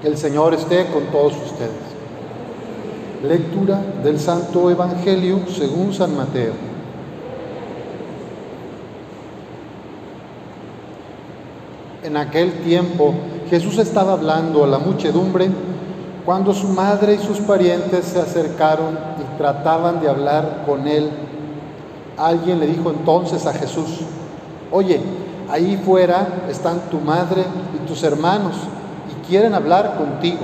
Que el Señor esté con todos ustedes. Lectura del Santo Evangelio según San Mateo. En aquel tiempo Jesús estaba hablando a la muchedumbre cuando su madre y sus parientes se acercaron y trataban de hablar con él. Alguien le dijo entonces a Jesús, oye, ahí fuera están tu madre y tus hermanos quieren hablar contigo.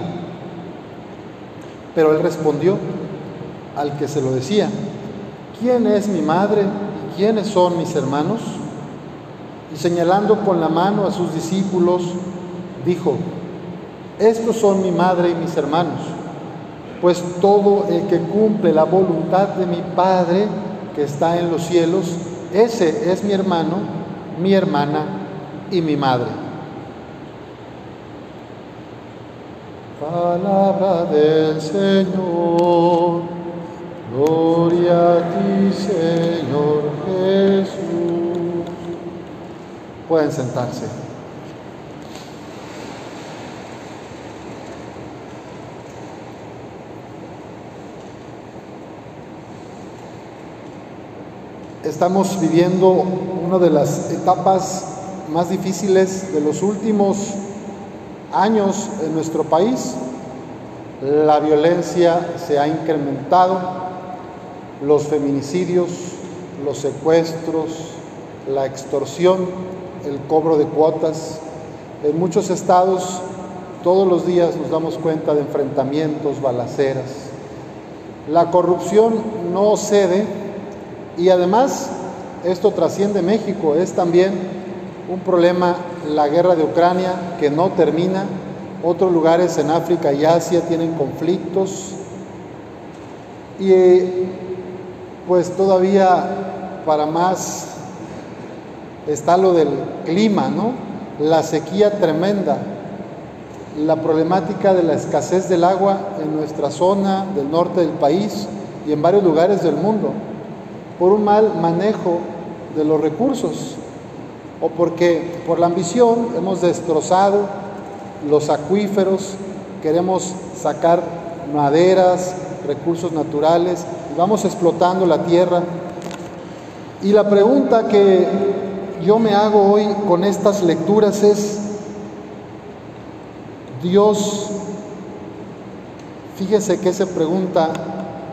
Pero él respondió al que se lo decía, ¿quién es mi madre y quiénes son mis hermanos? Y señalando con la mano a sus discípulos, dijo, estos son mi madre y mis hermanos, pues todo el que cumple la voluntad de mi Padre que está en los cielos, ese es mi hermano, mi hermana y mi madre. Palabra del Señor, gloria a ti Señor Jesús. Pueden sentarse. Estamos viviendo una de las etapas más difíciles de los últimos años en nuestro país. La violencia se ha incrementado, los feminicidios, los secuestros, la extorsión, el cobro de cuotas. En muchos estados todos los días nos damos cuenta de enfrentamientos, balaceras. La corrupción no cede y además, esto trasciende México, es también un problema la guerra de Ucrania que no termina. Otros lugares en África y Asia tienen conflictos. Y pues todavía para más está lo del clima, ¿no? La sequía tremenda, la problemática de la escasez del agua en nuestra zona del norte del país y en varios lugares del mundo por un mal manejo de los recursos o porque por la ambición hemos destrozado los acuíferos, queremos sacar maderas, recursos naturales y vamos explotando la tierra. Y la pregunta que yo me hago hoy con estas lecturas es, Dios, fíjese que se pregunta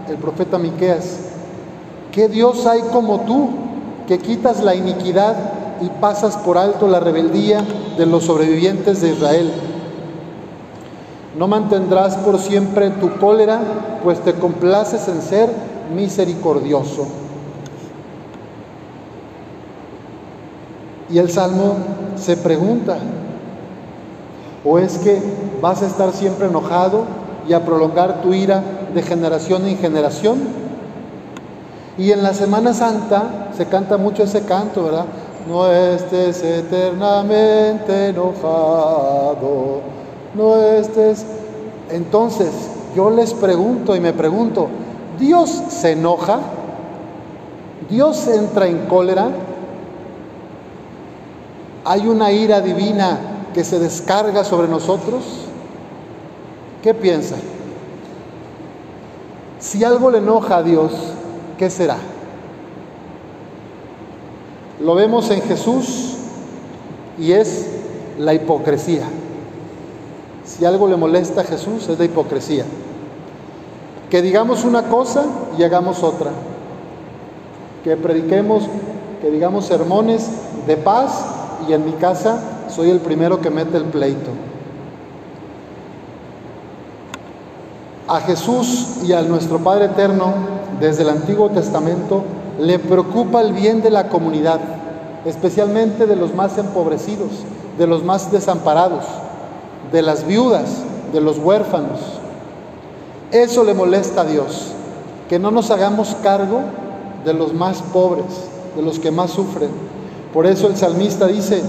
el profeta Miqueas, ¿Qué Dios hay como tú que quitas la iniquidad y pasas por alto la rebeldía de los sobrevivientes de Israel? No mantendrás por siempre tu cólera, pues te complaces en ser misericordioso. Y el Salmo se pregunta, ¿o es que vas a estar siempre enojado y a prolongar tu ira de generación en generación? Y en la Semana Santa se canta mucho ese canto, ¿verdad? No estés eternamente enojado, no estés... Entonces, yo les pregunto y me pregunto, ¿Dios se enoja? ¿Dios entra en cólera? ¿Hay una ira divina que se descarga sobre nosotros? ¿Qué piensa? Si algo le enoja a Dios, ¿qué será? Lo vemos en Jesús y es la hipocresía. Si algo le molesta a Jesús es la hipocresía. Que digamos una cosa y hagamos otra. Que prediquemos, que digamos sermones de paz y en mi casa soy el primero que mete el pleito. A Jesús y a nuestro Padre Eterno desde el Antiguo Testamento le preocupa el bien de la comunidad, especialmente de los más empobrecidos, de los más desamparados, de las viudas, de los huérfanos. Eso le molesta a Dios, que no nos hagamos cargo de los más pobres, de los que más sufren. Por eso el salmista dice,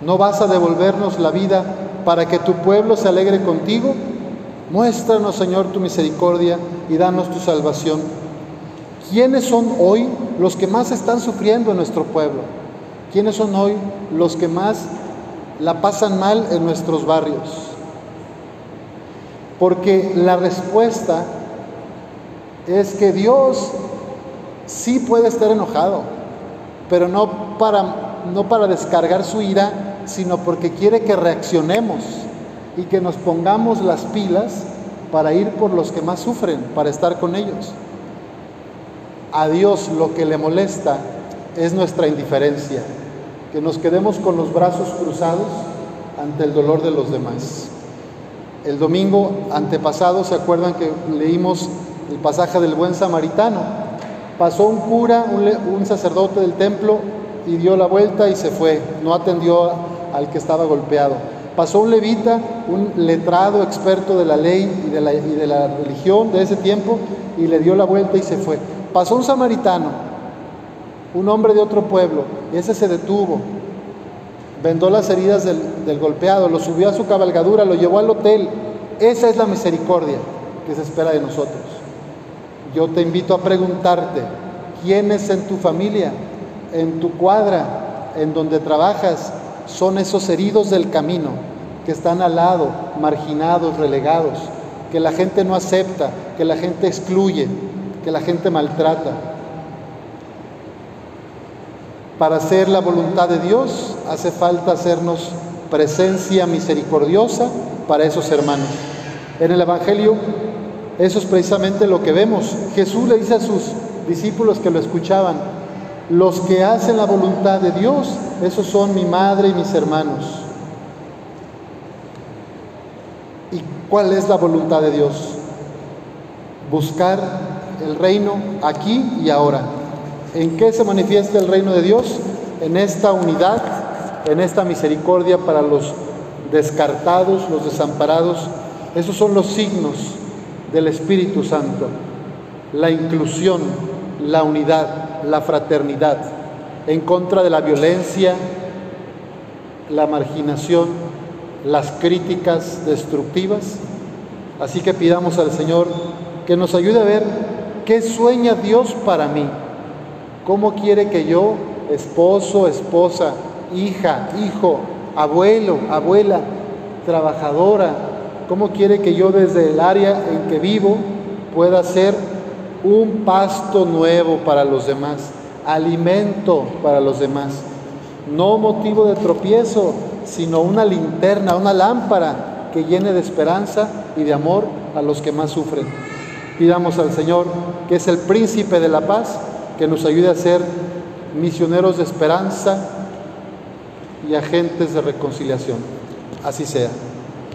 ¿no vas a devolvernos la vida para que tu pueblo se alegre contigo? Muéstranos, Señor, tu misericordia y danos tu salvación. ¿Quiénes son hoy los que más están sufriendo en nuestro pueblo? ¿Quiénes son hoy los que más la pasan mal en nuestros barrios. Porque la respuesta es que Dios sí puede estar enojado, pero no para, no para descargar su ira, sino porque quiere que reaccionemos y que nos pongamos las pilas para ir por los que más sufren, para estar con ellos. A Dios lo que le molesta es nuestra indiferencia, que nos quedemos con los brazos cruzados ante el dolor de los demás. El domingo antepasado, ¿se acuerdan que leímos el pasaje del buen samaritano? Pasó un cura, un, sacerdote del templo, y dio la vuelta y se fue, no atendió al que estaba golpeado. Pasó un levita, un letrado experto de la ley y de la, religión de ese tiempo, y le dio la vuelta y se fue. Pasó un samaritano, un hombre de otro pueblo, ese se detuvo, vendó las heridas del, golpeado, lo subió a su cabalgadura, lo llevó al hotel. Esa es la misericordia que se espera de nosotros. Yo te invito a preguntarte, ¿quiénes en tu familia, en tu cuadra, en donde trabajas, son esos heridos del camino que están al lado, marginados, relegados, que la gente no acepta, que la gente excluye, que la gente maltrata? Para hacer la voluntad de Dios hace falta hacernos presencia misericordiosa para esos hermanos. En el Evangelio eso es precisamente lo que vemos. Jesús le dice a sus discípulos que lo escuchaban, los que hacen la voluntad de Dios, esos son mi madre y mis hermanos. ¿Y cuál es la voluntad de Dios? Buscar el reino aquí y ahora. ¿En qué se manifiesta el reino de Dios? En esta unidad, en esta misericordia para los descartados, los desamparados. Esos son los signos del Espíritu Santo. La inclusión, la unidad, la fraternidad, en contra de la violencia, la marginación, las críticas destructivas. Así que pidamos al Señor que nos ayude a ver qué sueña Dios para mí ¿Cómo quiere que yo, esposo, esposa, hija, hijo, abuelo, abuela, trabajadora, cómo quiere que yo desde el área en que vivo pueda ser un pasto nuevo para los demás, alimento para los demás, no motivo de tropiezo, sino una linterna, una lámpara que llene de esperanza y de amor a los que más sufren. Pidamos al Señor, que es el príncipe de la paz, que nos ayude a ser misioneros de esperanza y agentes de reconciliación. Así sea.